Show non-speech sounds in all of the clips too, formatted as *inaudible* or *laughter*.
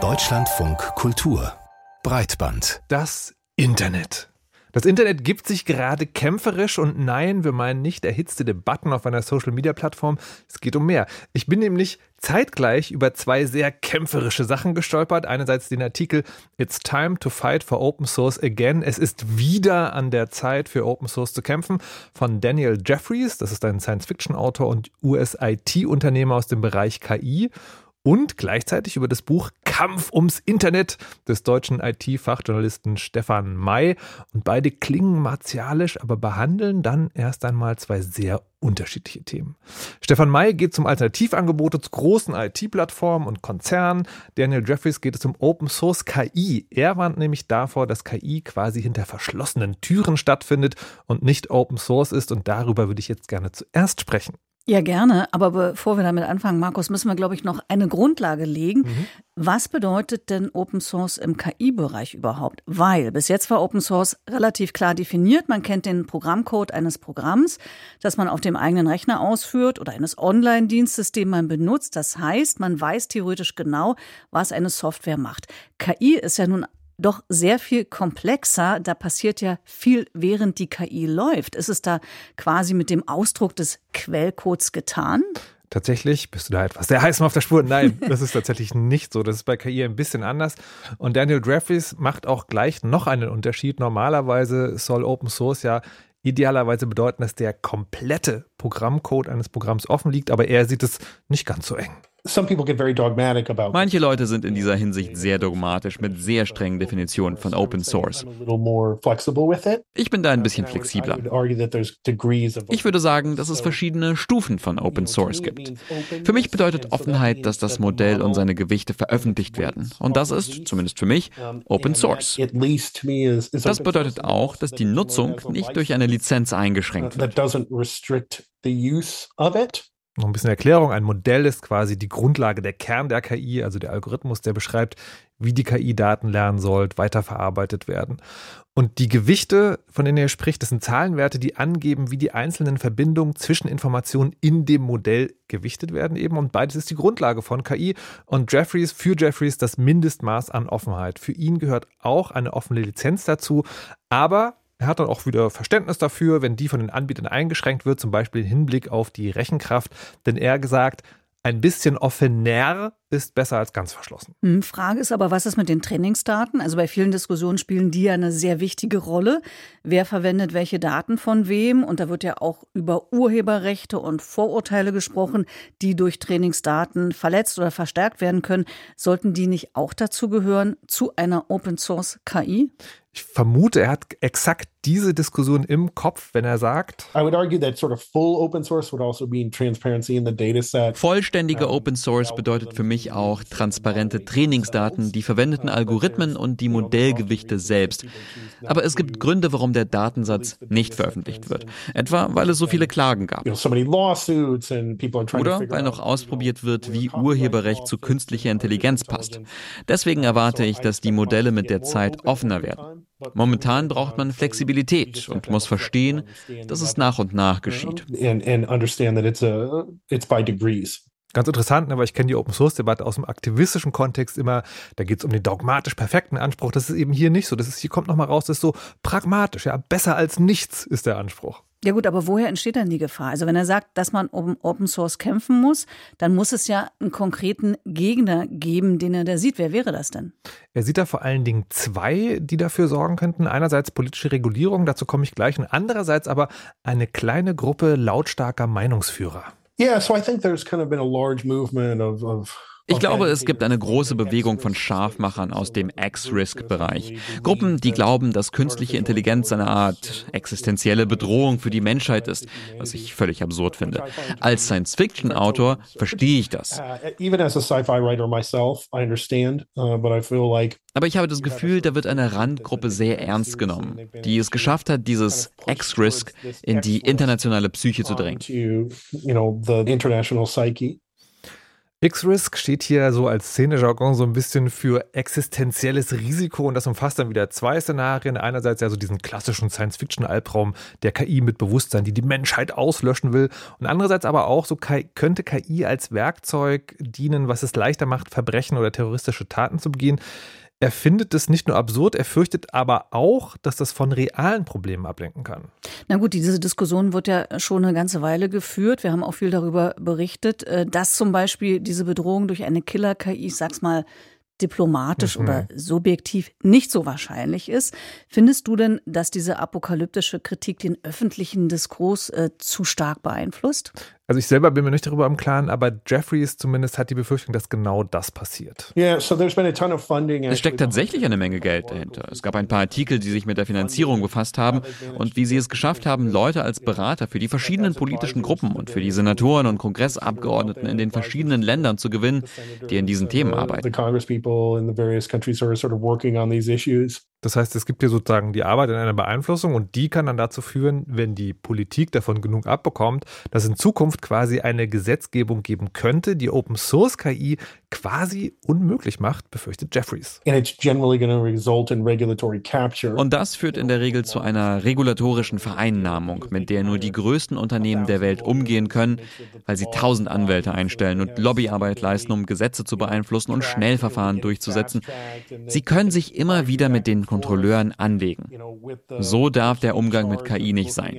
Deutschlandfunk Kultur Breitband. Das Internet. Das Internet gibt sich gerade kämpferisch und nein, wir meinen nicht erhitzte Debatten auf einer Social-Media-Plattform. Es geht um mehr. Ich bin nämlich zeitgleich über zwei sehr kämpferische Sachen gestolpert. Einerseits den Artikel It's time to fight for open source again. Es ist wieder an der Zeit für Open Source zu kämpfen von Daniel Jeffries. Das ist ein Science-Fiction-Autor und US-IT-Unternehmer aus dem Bereich KI und gleichzeitig über das Buch Kampf ums Internet des deutschen IT-Fachjournalisten Stefan May. Und beide klingen martialisch, aber behandeln dann erst einmal zwei sehr unterschiedliche Themen. Stefan May geht zum Alternativangebote zu großen IT-Plattformen und Konzernen. Daniel Jeffries geht es um Open Source KI. Er warnt nämlich davor, dass KI quasi hinter verschlossenen Türen stattfindet und nicht Open Source ist. Und darüber würde ich jetzt gerne zuerst sprechen. Ja, gerne. Aber bevor wir damit anfangen, Markus, müssen wir, glaube ich, noch eine Grundlage legen. Mhm. Was bedeutet denn Open Source im KI-Bereich überhaupt? Weil bis jetzt war Open Source relativ klar definiert. Man kennt den Programmcode eines Programms, das man auf dem eigenen Rechner ausführt oder eines Online-Dienstes, den man benutzt. Das heißt, man weiß theoretisch genau, was eine Software macht. KI ist ja nun doch sehr viel komplexer. Da passiert ja viel, während die KI läuft. Ist es da quasi mit dem Ausdruck des Quellcodes getan? Tatsächlich bist du da etwas sehr heiß auf der Spur. Nein, *laughs* das ist tatsächlich nicht so. Das ist bei KI ein bisschen anders. Und Daniel Jeffries macht auch gleich noch einen Unterschied. Normalerweise soll Open Source ja idealerweise bedeuten, dass der komplette Programmcode eines Programms offen liegt, aber er sieht es nicht ganz so eng. Manche Leute sind in dieser Hinsicht sehr dogmatisch mit sehr strengen Definitionen von Open Source. Ich bin da ein bisschen flexibler. Ich würde sagen, dass es verschiedene Stufen von Open Source gibt. Für mich bedeutet Offenheit, dass das Modell und seine Gewichte veröffentlicht werden. Und das ist, zumindest für mich, Open Source. Das bedeutet auch, dass die Nutzung nicht durch eine Lizenz eingeschränkt wird. Noch ein bisschen Erklärung. Ein Modell ist quasi die Grundlage, der Kern der KI, also der Algorithmus, der beschreibt, wie die KI Daten lernen soll, weiterverarbeitet werden. Und die Gewichte, von denen er spricht, das sind Zahlenwerte, die angeben, wie die einzelnen Verbindungen zwischen Informationen in dem Modell gewichtet werden eben. Und beides ist die Grundlage von KI. Und Jeffries, für Jeffries das Mindestmaß an Offenheit. Für ihn gehört auch eine offene Lizenz dazu. Aber er hat dann auch wieder Verständnis dafür, wenn die von den Anbietern eingeschränkt wird, zum Beispiel im Hinblick auf die Rechenkraft. Denn er gesagt, ein bisschen offener ist besser als ganz verschlossen. Hm, Frage ist aber, was ist mit den Trainingsdaten? Also bei vielen Diskussionen spielen die ja eine sehr wichtige Rolle. Wer verwendet welche Daten von wem? Und da wird ja auch über Urheberrechte und Vorurteile gesprochen, die durch Trainingsdaten verletzt oder verstärkt werden können. Sollten die nicht auch dazu gehören zu einer Open Source KI? Ich vermute, er hat exakt diese Diskussion im Kopf, wenn er sagt. Also Vollständige Open Source bedeutet für mich auch transparente Trainingsdaten, die verwendeten Algorithmen und die Modellgewichte selbst. Aber es gibt Gründe, warum der Datensatz nicht veröffentlicht wird. Etwa, weil es so viele Klagen gab. Oder weil noch ausprobiert wird, wie Urheberrecht zu künstlicher Intelligenz passt. Deswegen erwarte ich, dass die Modelle mit der Zeit offener werden. Momentan braucht man Flexibilität und muss verstehen, dass es nach und nach geschieht. Ganz interessant, aber ne, ich kenne die Open Source Debatte aus dem aktivistischen Kontext immer. Da geht es um den dogmatisch perfekten Anspruch. Das ist eben hier nicht so. Das ist, hier kommt nochmal raus, das ist so pragmatisch. Ja, besser als nichts ist der Anspruch. Ja gut, aber woher entsteht dann die Gefahr? Also wenn er sagt, dass man um Open Source kämpfen muss, dann muss es ja einen konkreten Gegner geben, den er da sieht. Wer wäre das denn? Er sieht da vor allen Dingen zwei, die dafür sorgen könnten. Einerseits politische Regulierung, dazu komme ich gleich, und andererseits aber eine kleine Gruppe lautstarker Meinungsführer. Yeah, so I think there's kind of been a large movement of, of ich glaube, es gibt eine große Bewegung von Scharfmachern aus dem X-Risk-Bereich. Gruppen, die glauben, dass künstliche Intelligenz eine Art existenzielle Bedrohung für die Menschheit ist, was ich völlig absurd finde. Als Science-Fiction-Autor verstehe ich das. Uh, uh, Aber ich habe das Gefühl, da wird eine Randgruppe sehr ernst genommen, die es geschafft hat, dieses X-Risk in die internationale Psyche zu drängen. X-Risk steht hier so als Szenejargon so ein bisschen für existenzielles Risiko und das umfasst dann wieder zwei Szenarien. Einerseits ja so diesen klassischen Science-Fiction-Albtraum der KI mit Bewusstsein, die die Menschheit auslöschen will und andererseits aber auch so könnte KI als Werkzeug dienen, was es leichter macht, Verbrechen oder terroristische Taten zu begehen. Er findet es nicht nur absurd, er fürchtet aber auch, dass das von realen Problemen ablenken kann. Na gut, diese Diskussion wird ja schon eine ganze Weile geführt. Wir haben auch viel darüber berichtet, äh, dass zum Beispiel diese Bedrohung durch eine Killer-KI, ich sag's mal, diplomatisch mhm. oder subjektiv nicht so wahrscheinlich ist. Findest du denn, dass diese apokalyptische Kritik den öffentlichen Diskurs äh, zu stark beeinflusst? Also ich selber bin mir nicht darüber im Klaren, aber Jeffries zumindest hat die Befürchtung, dass genau das passiert. Es steckt tatsächlich eine Menge Geld dahinter. Es gab ein paar Artikel, die sich mit der Finanzierung befasst haben und wie sie es geschafft haben, Leute als Berater für die verschiedenen politischen Gruppen und für die Senatoren und Kongressabgeordneten in den verschiedenen Ländern zu gewinnen, die in diesen Themen arbeiten. Das heißt, es gibt hier sozusagen die Arbeit in einer Beeinflussung und die kann dann dazu führen, wenn die Politik davon genug abbekommt, dass in Zukunft quasi eine Gesetzgebung geben könnte, die Open Source KI quasi unmöglich macht, befürchtet Jeffries. Und das führt in der Regel zu einer regulatorischen Vereinnahmung, mit der nur die größten Unternehmen der Welt umgehen können, weil sie tausend Anwälte einstellen und Lobbyarbeit leisten, um Gesetze zu beeinflussen und Schnellverfahren durchzusetzen. Sie können sich immer wieder mit den Kontrolleuren anlegen. So darf der Umgang mit KI nicht sein.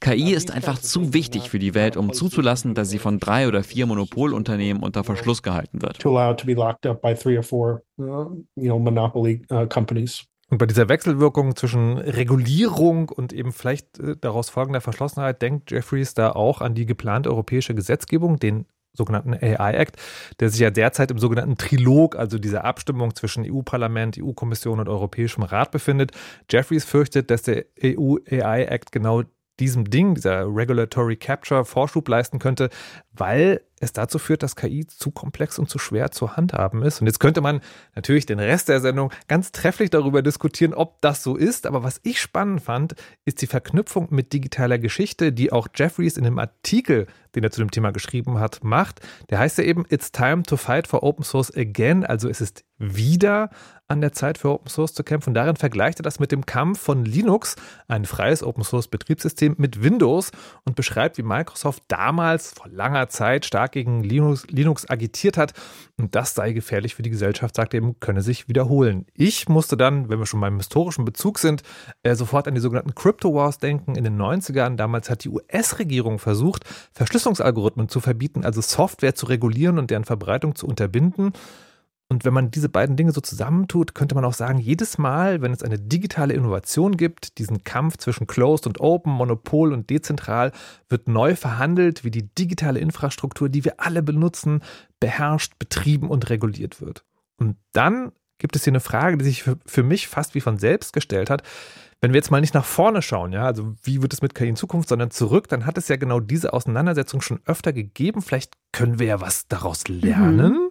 KI ist einfach zu wichtig für die Welt, um zuzulassen, dass sie von drei oder vier Monopolunternehmen unter Verschluss gehalten wird to allow it to be locked up by three or four, uh, you know, monopoly uh, companies. Und bei dieser Wechselwirkung zwischen Regulierung und eben vielleicht äh, daraus folgender Verschlossenheit denkt Jeffries da auch an die geplante europäische Gesetzgebung, den sogenannten AI Act, der sich ja derzeit im sogenannten Trilog, also dieser Abstimmung zwischen EU-Parlament, EU-Kommission und Europäischem Rat befindet. Jeffries fürchtet, dass der EU AI Act genau diesem Ding, dieser Regulatory Capture, Vorschub leisten könnte, weil es dazu führt, dass KI zu komplex und zu schwer zu handhaben ist. Und jetzt könnte man natürlich den Rest der Sendung ganz trefflich darüber diskutieren, ob das so ist. Aber was ich spannend fand, ist die Verknüpfung mit digitaler Geschichte, die auch Jeffries in dem Artikel, den er zu dem Thema geschrieben hat, macht. Der heißt ja eben It's time to fight for open source again. Also es ist wieder an der Zeit für Open Source zu kämpfen. Und darin vergleicht er das mit dem Kampf von Linux, ein freies Open Source Betriebssystem, mit Windows und beschreibt, wie Microsoft damals vor langer Zeit stark gegen Linux, Linux agitiert hat. Und das sei gefährlich für die Gesellschaft, sagt er eben, könne sich wiederholen. Ich musste dann, wenn wir schon beim historischen Bezug sind, äh, sofort an die sogenannten Crypto Wars denken. In den 90ern, damals hat die US-Regierung versucht, Verschlüsselungsalgorithmen zu verbieten, also Software zu regulieren und deren Verbreitung zu unterbinden. Und wenn man diese beiden Dinge so zusammentut, könnte man auch sagen, jedes Mal, wenn es eine digitale Innovation gibt, diesen Kampf zwischen Closed und Open, Monopol und dezentral, wird neu verhandelt, wie die digitale Infrastruktur, die wir alle benutzen, beherrscht, betrieben und reguliert wird. Und dann gibt es hier eine Frage, die sich für, mich fast wie von selbst gestellt hat. Wenn wir jetzt mal nicht nach vorne schauen, ja, also wie wird es mit KI in Zukunft, sondern zurück, dann hat es ja genau diese Auseinandersetzung schon öfter gegeben. Vielleicht können wir ja was daraus lernen. Mhm.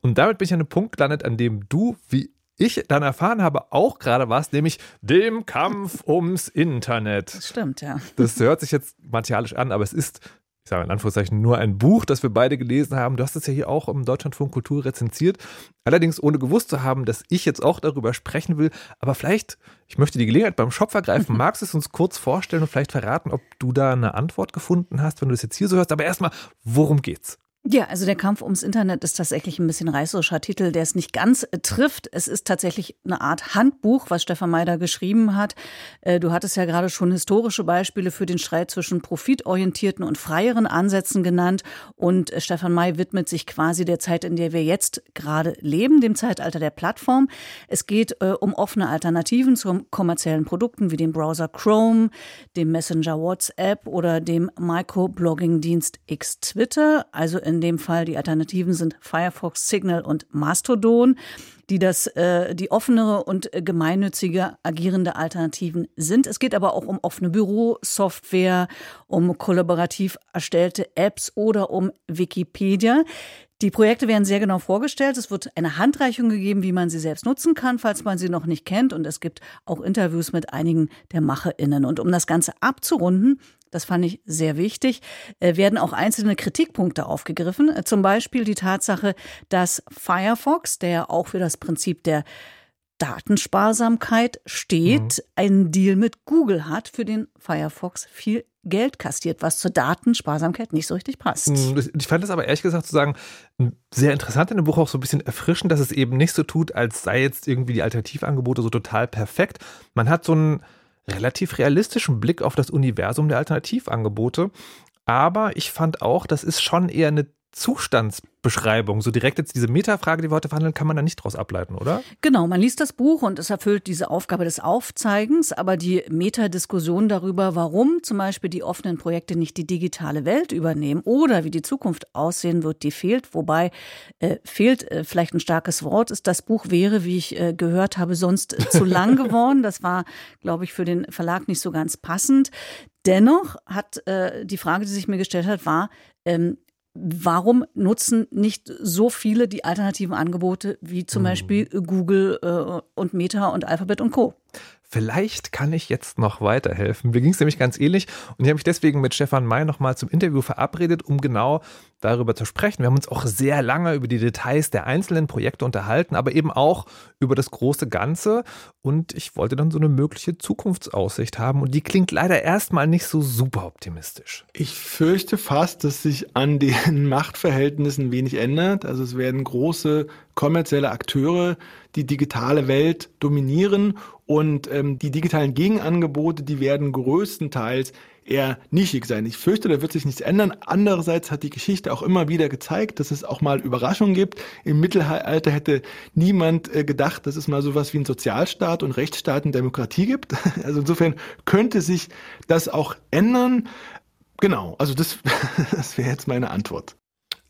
Und damit bin ich an einem Punkt gelandet, an dem du, wie ich dann erfahren habe, auch gerade was, nämlich dem Kampf ums Internet. Das stimmt, ja. Das hört sich jetzt martialisch an, aber es ist ich sage in Anführungszeichen, nur ein Buch, das wir beide gelesen haben. Du hast es ja hier auch im Deutschlandfunk Kultur rezensiert. Allerdings ohne gewusst zu haben, dass ich jetzt auch darüber sprechen will. Aber vielleicht, ich möchte die Gelegenheit beim Shop vergreifen. *laughs* Magst du es uns kurz vorstellen und vielleicht verraten, ob du da eine Antwort gefunden hast, wenn du es jetzt hier so hörst? Aber erstmal, worum geht's? Ja, also der Kampf ums Internet ist tatsächlich ein bisschen reißerischer Titel, der es nicht ganz äh, trifft. Es ist tatsächlich eine Art Handbuch, was Stefan Meider geschrieben hat. Äh, du hattest ja gerade schon historische Beispiele für den Streit zwischen profitorientierten und freieren Ansätzen genannt. Und äh, Stefan May widmet sich quasi der Zeit, in der wir jetzt gerade leben, dem Zeitalter der Plattform. Es geht um offene Alternativen zu kommerziellen Produkten wie dem Browser Chrome, dem Messenger WhatsApp oder dem Microblogging-Dienst X Twitter, also in in dem Fall die Alternativen sind Firefox, Signal und Mastodon, die das äh, die offenere und gemeinnützige agierende Alternativen sind. Es geht aber auch um offene Bürosoftware, um kollaborativ erstellte Apps oder um Wikipedia. Die Projekte werden sehr genau vorgestellt. Es wird eine Handreichung gegeben, wie man sie selbst nutzen kann, falls man sie noch nicht kennt. Und es gibt auch Interviews mit einigen der MacherInnen. Und um das Ganze abzurunden, das fand ich sehr wichtig, äh, werden auch einzelne Kritikpunkte aufgegriffen. Äh, zum Beispiel die Tatsache, dass Firefox, der auch für das Prinzip der Datensparsamkeit steht, mhm. einen Deal mit Google hat, für den Firefox viel Geld kastiert, was zur Datensparsamkeit nicht so richtig passt. Mhm, ich fand es aber ehrlich gesagt zu sagen, sehr interessant in dem Buch auch so ein bisschen erfrischend, dass es eben nicht so tut, als sei jetzt irgendwie die Alternativangebote so total perfekt. Man hat so einen relativ realistischen Blick auf das Universum der Alternativangebote. Aber ich fand auch, das ist schon eher eine Zustandsbeschreibung. So direkt jetzt diese Metafrage, die wir heute verhandeln, kann man da nicht draus ableiten, oder? Genau, man liest das Buch und es erfüllt diese Aufgabe des Aufzeigens, aber die Metadiskussion darüber, warum zum Beispiel die offenen Projekte nicht die digitale Welt übernehmen oder wie die Zukunft aussehen wird, die fehlt. Wobei äh, fehlt äh, vielleicht ein starkes Wort ist. Das Buch wäre, wie ich äh, gehört habe, sonst äh, zu lang *laughs* geworden. Das war, glaube ich, für den Verlag nicht so ganz passend. Dennoch hat äh, die Frage, die sich mir gestellt hat, war, ähm, warum nutzen nicht so viele die alternativen Angebote wie zum mhm. Beispiel Google äh, und Meta und Alphabet und Co? Vielleicht kann ich jetzt noch weiterhelfen. Mir ging es nämlich ganz ähnlich und ich habe mich deswegen mit Stefan May nochmal zum Interview verabredet, um genau darüber zu sprechen. Wir haben uns auch sehr lange über die Details der einzelnen Projekte unterhalten, aber eben auch über das große Ganze. Und ich wollte dann so eine mögliche Zukunftsaussicht haben und die klingt leider erstmal nicht so super optimistisch. Ich fürchte fast, dass sich an den *laughs* Machtverhältnissen wenig ändert. Also es werden große kommerzielle Akteure die digitale Welt dominieren und ähm, die digitalen Gegenangebote, die werden größtenteils eher nischig sein. Ich fürchte, da wird sich nichts ändern. Andererseits hat die Geschichte auch immer wieder gezeigt, dass es auch mal Überraschungen gibt. Im Mittelalter hätte niemand äh, gedacht, dass es mal sowas wie einen Sozialstaat und Rechtsstaat und Demokratie gibt. *laughs* Also insofern könnte sich das auch ändern. Genau, also das, *laughs* das wäre jetzt meine Antwort.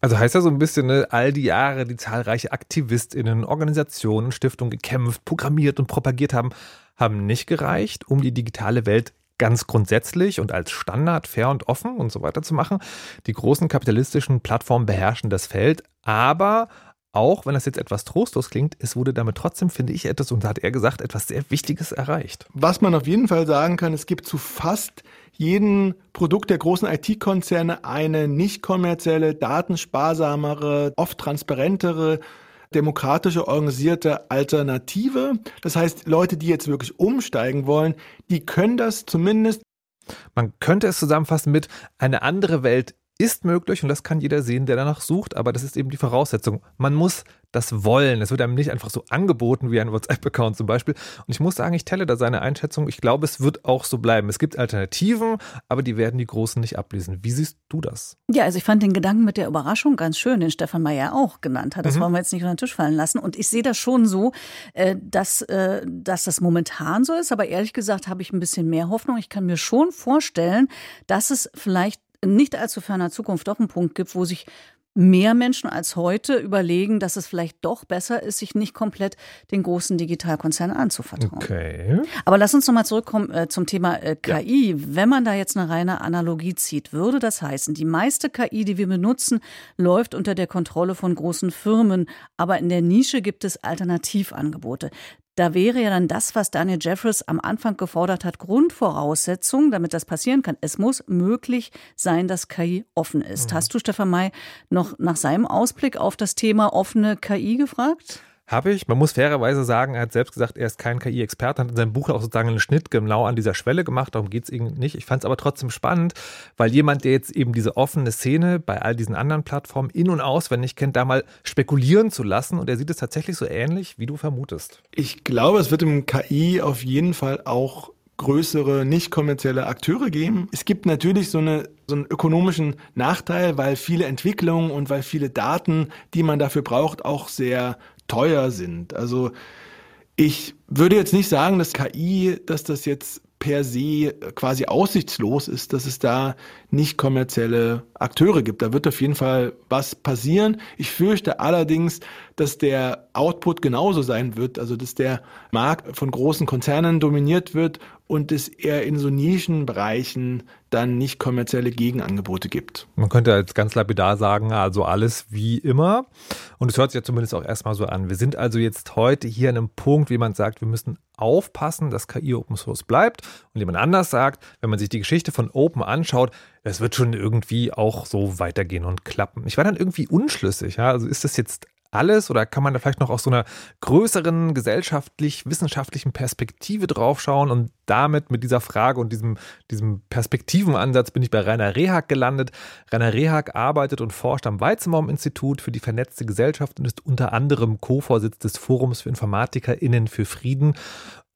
Also heißt ja so ein bisschen, ne, all die Jahre, die zahlreiche AktivistInnen, Organisationen, Stiftungen gekämpft, programmiert und propagiert haben, haben nicht gereicht, um die digitale Welt ganz grundsätzlich und als Standard fair und offen und so weiter zu machen. Die großen kapitalistischen Plattformen beherrschen das Feld, aber auch wenn das jetzt etwas trostlos klingt, es wurde damit trotzdem, finde ich, etwas, und da hat er gesagt, etwas sehr Wichtiges erreicht. Was man auf jeden Fall sagen kann, es gibt zu fast jedem Produkt der großen IT-Konzerne eine nicht kommerzielle, datensparsamere, oft transparentere, demokratische, organisierte Alternative. Das heißt, Leute, die jetzt wirklich umsteigen wollen, die können das zumindest. Man könnte es zusammenfassen mit eine andere Welt ist möglich und das kann jeder sehen, der danach sucht, aber das ist eben die Voraussetzung. Man muss das wollen. Es wird einem nicht einfach so angeboten wie ein WhatsApp-Account zum Beispiel. Und ich muss sagen, ich telle da seine Einschätzung. Ich glaube, es wird auch so bleiben. Es gibt Alternativen, aber die werden die Großen nicht ablesen. Wie siehst du das? Ja, also ich fand den Gedanken mit der Überraschung ganz schön, den Stefan Mayer auch genannt hat. Das mhm. wollen wir jetzt nicht unter den Tisch fallen lassen. Und ich sehe das schon so, äh, dass, äh, dass das momentan so ist. Aber ehrlich gesagt habe ich ein bisschen mehr Hoffnung. Ich kann mir schon vorstellen, dass es vielleicht nicht allzu ferner Zukunft doch einen Punkt gibt, wo sich mehr Menschen als heute überlegen, dass es vielleicht doch besser ist, sich nicht komplett den großen Digitalkonzernen anzuvertrauen. Okay. Aber lass uns nochmal zurückkommen äh, zum Thema äh, KI. Ja. Wenn man da jetzt eine reine Analogie zieht, würde das heißen, die meiste KI, die wir benutzen, läuft unter der Kontrolle von großen Firmen, aber in der Nische gibt es Alternativangebote. Da wäre ja dann das, was Daniel Jeffries am Anfang gefordert hat, Grundvoraussetzung, damit das passieren kann. Es muss möglich sein, dass KI offen ist. Mhm. Hast du Stefan May noch nach seinem Ausblick auf das Thema offene KI gefragt? Habe ich. Man muss fairerweise sagen, er hat selbst gesagt, er ist kein KI-Experte, hat in seinem Buch auch sozusagen einen Schnitt genau an dieser Schwelle gemacht. Darum geht es ihm nicht. Ich fand es aber trotzdem spannend, weil jemand, der jetzt eben diese offene Szene bei all diesen anderen Plattformen in- und auswendig kennt, da mal spekulieren zu lassen. Und er sieht es tatsächlich so ähnlich, wie du vermutest. Ich glaube, es wird im KI auf jeden Fall auch größere nicht kommerzielle Akteure geben. Es gibt natürlich so, eine, so einen ökonomischen Nachteil, weil viele Entwicklungen und weil viele Daten, die man dafür braucht, auch sehr teuer sind. Also ich würde jetzt nicht sagen, dass KI, dass das jetzt per se quasi aussichtslos ist, dass es da nicht kommerzielle Akteure gibt. Da wird auf jeden Fall was passieren. Ich fürchte allerdings, dass der Output genauso sein wird, also dass der Markt von großen Konzernen dominiert wird und es eher in so Nischenbereichen dann nicht kommerzielle Gegenangebote gibt. Man könnte jetzt ganz lapidar sagen, also alles wie immer. Und es hört sich ja zumindest auch erstmal so an. Wir sind also jetzt heute hier an einem Punkt, wie man sagt, wir müssen aufpassen, dass KI Open Source bleibt. Und jemand anders sagt, wenn man sich die Geschichte von Open anschaut, das wird schon irgendwie auch so weitergehen und klappen. Ich war dann irgendwie unschlüssig. Ja? Also ist das jetzt alles oder kann man da vielleicht noch aus so einer größeren gesellschaftlich-wissenschaftlichen Perspektive draufschauen und damit mit dieser Frage und diesem, diesem Perspektivenansatz bin ich bei Rainer Rehag gelandet. Rainer Rehag arbeitet und forscht am Weizenbaum-Institut für die vernetzte Gesellschaft und ist unter anderem Co-Vorsitz des Forums für InformatikerInnen für Frieden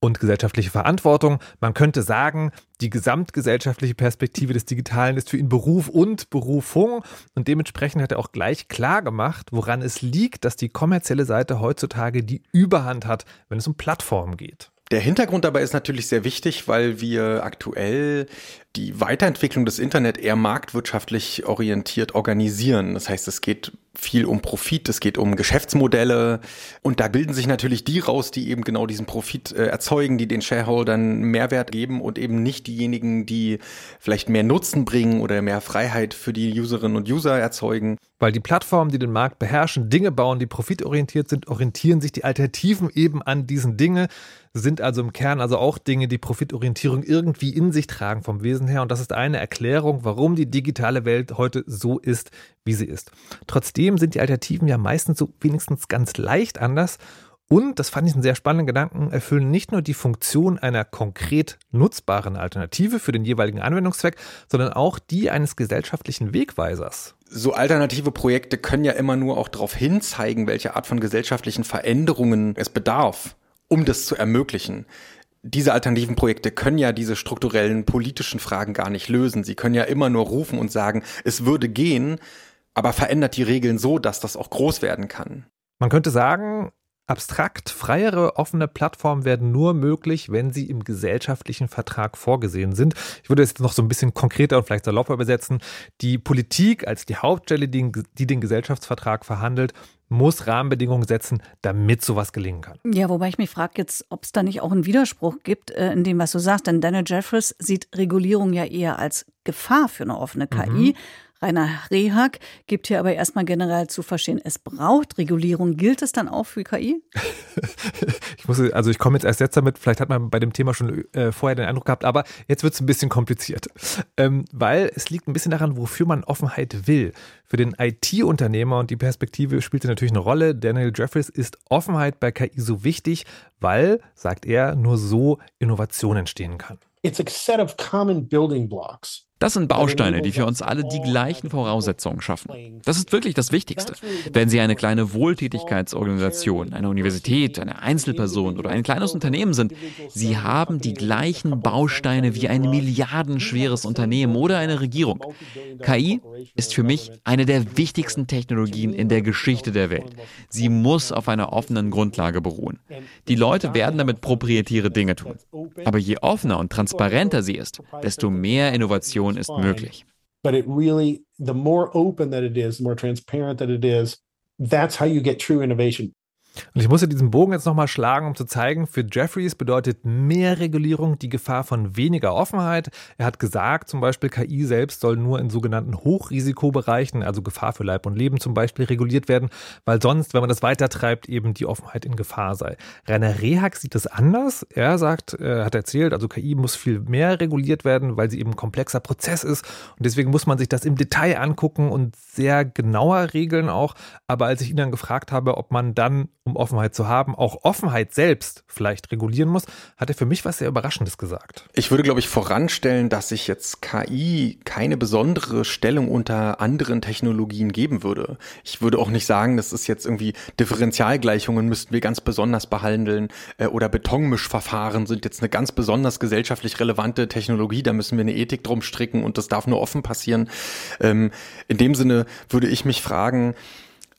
und gesellschaftliche Verantwortung. Man könnte sagen, die gesamtgesellschaftliche Perspektive des Digitalen ist für ihn Beruf und Berufung. Und dementsprechend hat er auch gleich klar gemacht, woran es liegt, dass die kommerzielle Seite heutzutage die Überhand hat, wenn es um Plattformen geht. Der Hintergrund dabei ist natürlich sehr wichtig, weil wir aktuell die Weiterentwicklung des Internet eher marktwirtschaftlich orientiert organisieren. Das heißt, es geht viel um Profit, es geht um Geschäftsmodelle und da bilden sich natürlich die raus, die eben genau diesen Profit äh, erzeugen, die den Shareholdern Mehrwert geben und eben nicht diejenigen, die vielleicht mehr Nutzen bringen oder mehr Freiheit für die Userinnen und User erzeugen. Weil die Plattformen, die den Markt beherrschen, Dinge bauen, die profitorientiert sind, orientieren sich die Alternativen eben an diesen Dinge, sind also im Kern also auch Dinge, die Profitorientierung irgendwie in sich tragen vom Wesen her. Und das ist eine Erklärung, warum die digitale Welt heute so ist, wie sie ist. Trotzdem sind die Alternativen ja meistens so wenigstens ganz leicht anders. Und, das fand ich einen sehr spannenden Gedanken, erfüllen nicht nur die Funktion einer konkret nutzbaren Alternative für den jeweiligen Anwendungszweck, sondern auch die eines gesellschaftlichen Wegweisers. So alternative Projekte können ja immer nur auch darauf hinzeigen, welche Art von gesellschaftlichen Veränderungen es bedarf, um das zu ermöglichen diese alternativen Projekte können ja diese strukturellen politischen Fragen gar nicht lösen. Sie können ja immer nur rufen und sagen, es würde gehen, aber verändert die Regeln so, dass das auch groß werden kann. Man könnte sagen, abstrakt freiere offene Plattformen werden nur möglich, wenn sie im gesellschaftlichen Vertrag vorgesehen sind. Ich würde es jetzt noch so ein bisschen konkreter und vielleicht salopper übersetzen. Die Politik als die Hauptstelle, die, die den Gesellschaftsvertrag verhandelt, muss Rahmenbedingungen setzen, damit sowas gelingen kann. Ja, wobei ich mich frage jetzt, ob es da nicht auch einen Widerspruch gibt äh, in dem, was du sagst. Denn Daniel Jeffries sieht Regulierung ja eher als Gefahr für eine offene KI. Mhm. Rainer Rehag gibt hier aber erstmal generell zu verstehen, es braucht Regulierung. Gilt es dann auch für KI? *laughs* ich muss, also ich komme jetzt erst jetzt damit, vielleicht hat man bei dem Thema schon äh, vorher den Eindruck gehabt, aber jetzt wird es ein bisschen kompliziert. Ähm, weil es liegt ein bisschen daran, wofür man Offenheit will. Für den IT-Unternehmer und die Perspektive spielt natürlich eine Rolle. Daniel Jeffries ist Offenheit bei KI so wichtig, weil, sagt er, nur so Innovation entstehen kann. It's a set of common building blocks. Das sind Bausteine, die für uns alle die gleichen Voraussetzungen schaffen. Das ist wirklich das Wichtigste. Wenn Sie eine kleine Wohltätigkeitsorganisation, eine Universität, eine Einzelperson oder ein kleines Unternehmen sind, Sie haben die gleichen Bausteine wie ein milliardenschweres Unternehmen oder eine Regierung. KI ist für mich eine der wichtigsten Technologien in der Geschichte der Welt. Sie muss auf einer offenen Grundlage beruhen. Die Leute werden damit proprietäre Dinge tun. Aber je offener und transparenter sie ist, desto mehr Innovation Innovation ist möglich. But it really, the more open that it is, the more transparent that it is, that's how you get true innovation. Und ich musste diesen Bogen jetzt nochmal schlagen, um zu zeigen, für Jeffries bedeutet mehr Regulierung die Gefahr von weniger Offenheit. Er hat gesagt, zum Beispiel KI selbst soll nur in sogenannten Hochrisikobereichen, also Gefahr für Leib und Leben zum Beispiel, reguliert werden, weil sonst, wenn man das weitertreibt, eben die Offenheit in Gefahr sei. Rainer Rehak sieht das anders. Er sagt, er hat erzählt, also KI muss viel mehr reguliert werden, weil sie eben ein komplexer Prozess ist und deswegen muss man sich das im Detail angucken und sehr genauer regeln auch. Aber als ich ihn dann gefragt habe, ob man dann um Offenheit zu haben, auch Offenheit selbst vielleicht regulieren muss, hat er für mich was sehr Überraschendes gesagt. Ich würde, glaube ich, voranstellen, dass sich jetzt KI keine besondere Stellung unter anderen Technologien geben würde. Ich würde auch nicht sagen, das ist jetzt irgendwie Differentialgleichungen müssten wir ganz besonders behandeln äh, oder Betonmischverfahren sind jetzt eine ganz besonders gesellschaftlich relevante Technologie, da müssen wir eine Ethik drum stricken und das darf nur offen passieren. Ähm, in dem Sinne würde ich mich fragen,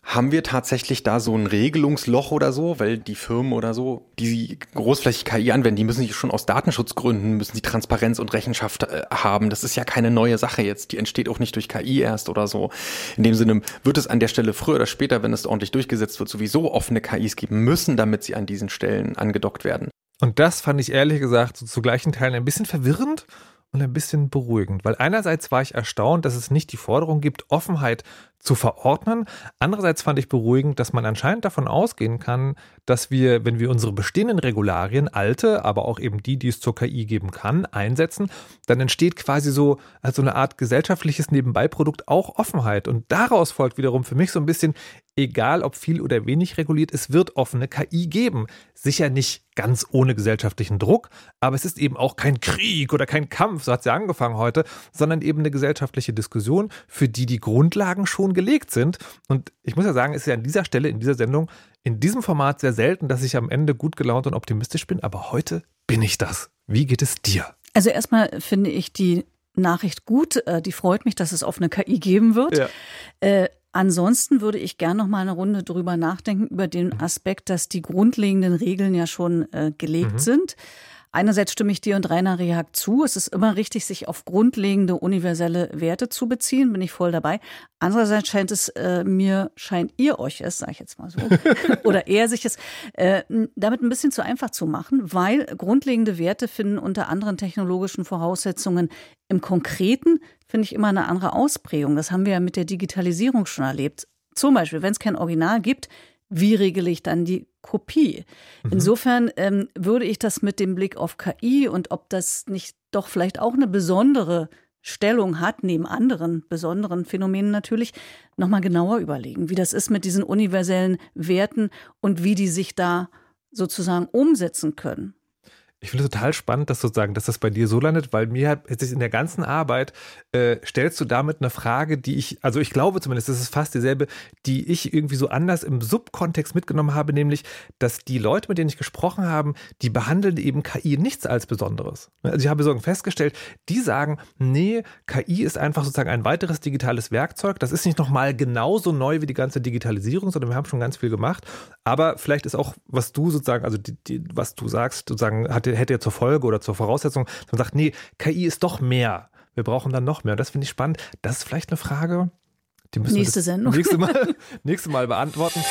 haben wir tatsächlich da so ein Regelungsloch oder so? Weil die Firmen oder so, die großflächig KI anwenden, die müssen sich schon aus Datenschutzgründen, müssen sie Transparenz und Rechenschaft äh, haben. Das ist ja keine neue Sache jetzt. Die entsteht auch nicht durch KI erst oder so. In dem Sinne wird es an der Stelle früher oder später, wenn es ordentlich durchgesetzt wird, sowieso offene KIs geben müssen, damit sie an diesen Stellen angedockt werden. Und das fand ich ehrlich gesagt so zu gleichen Teilen ein bisschen verwirrend und ein bisschen beruhigend, weil einerseits war ich erstaunt, dass es nicht die Forderung gibt, Offenheit zu verordnen. Andererseits fand ich beruhigend, dass man anscheinend davon ausgehen kann, dass wir, wenn wir unsere bestehenden Regularien, alte, aber auch eben die, die es zur KI geben kann, einsetzen, dann entsteht quasi so als so eine Art gesellschaftliches Nebenbeiprodukt auch Offenheit. Und daraus folgt wiederum für mich so ein bisschen, egal ob viel oder wenig reguliert, es wird offene KI geben. Sicher nicht ganz ohne gesellschaftlichen Druck, aber es ist eben auch kein Krieg oder kein Kampf, so hat sie angefangen heute, sondern eben eine gesellschaftliche Diskussion, für die die Grundlagen schon gelegt sind. Und ich muss ja sagen, es ist ja an dieser Stelle, in dieser Sendung, in diesem Format sehr selten, dass ich am Ende gut gelaunt und optimistisch bin, aber heute bin ich das. Wie geht es dir? Also erstmal finde ich die Nachricht gut. Äh, die freut mich, dass es offene KI geben wird. Ja. Ansonsten würde ich gerne noch mal eine Runde drüber nachdenken über den Aspekt, dass die grundlegenden Regeln ja schon äh, gelegt mhm. sind. Einerseits stimme ich dir und Rainer Rehag zu. Es ist immer richtig, sich auf grundlegende universelle Werte zu beziehen. Bin ich voll dabei. Andererseits scheint es äh, mir, scheint ihr euch es, sage ich jetzt mal so, *laughs* oder er sich es äh, damit ein bisschen zu einfach zu machen, weil grundlegende Werte finden unter anderen technologischen Voraussetzungen im Konkreten, finde ich, immer eine andere Ausprägung. Das haben wir ja mit der Digitalisierung schon erlebt. Zum Beispiel, wenn es kein Original gibt, wie regele ich dann die Kopie? Mhm. Insofern ähm, würde ich das mit dem Blick auf KI und ob das nicht doch vielleicht auch eine besondere Stellung hat, neben anderen besonderen Phänomenen natürlich, nochmal genauer überlegen, wie das ist mit diesen universellen Werten und wie die sich da sozusagen umsetzen können. Ich finde es total spannend, dass sozusagen, dass das bei dir so landet, weil mir hat in der ganzen Arbeit äh, stellst du damit eine Frage, die ich, also ich glaube zumindest, das ist fast dieselbe, die ich irgendwie so anders im Subkontext mitgenommen habe, nämlich, dass die Leute, mit denen ich gesprochen habe, die behandeln eben KI nichts als Besonderes. Also ich habe so festgestellt, die sagen, nee, KI ist einfach sozusagen ein weiteres digitales Werkzeug. Das ist nicht nochmal genauso neu wie die ganze Digitalisierung, sondern wir haben schon ganz viel gemacht. Aber vielleicht ist auch, was du sozusagen, also die, die, was du sagst, sozusagen, hat hätte, ja zur Folge oder zur Voraussetzung, dass man sagt, nee, KI ist doch mehr. Wir brauchen dann noch mehr. Und das finde ich spannend. Das ist vielleicht eine Frage, die müssen nächste wir Sendung. Nächste Mal, *laughs* nächste Mal beantworten.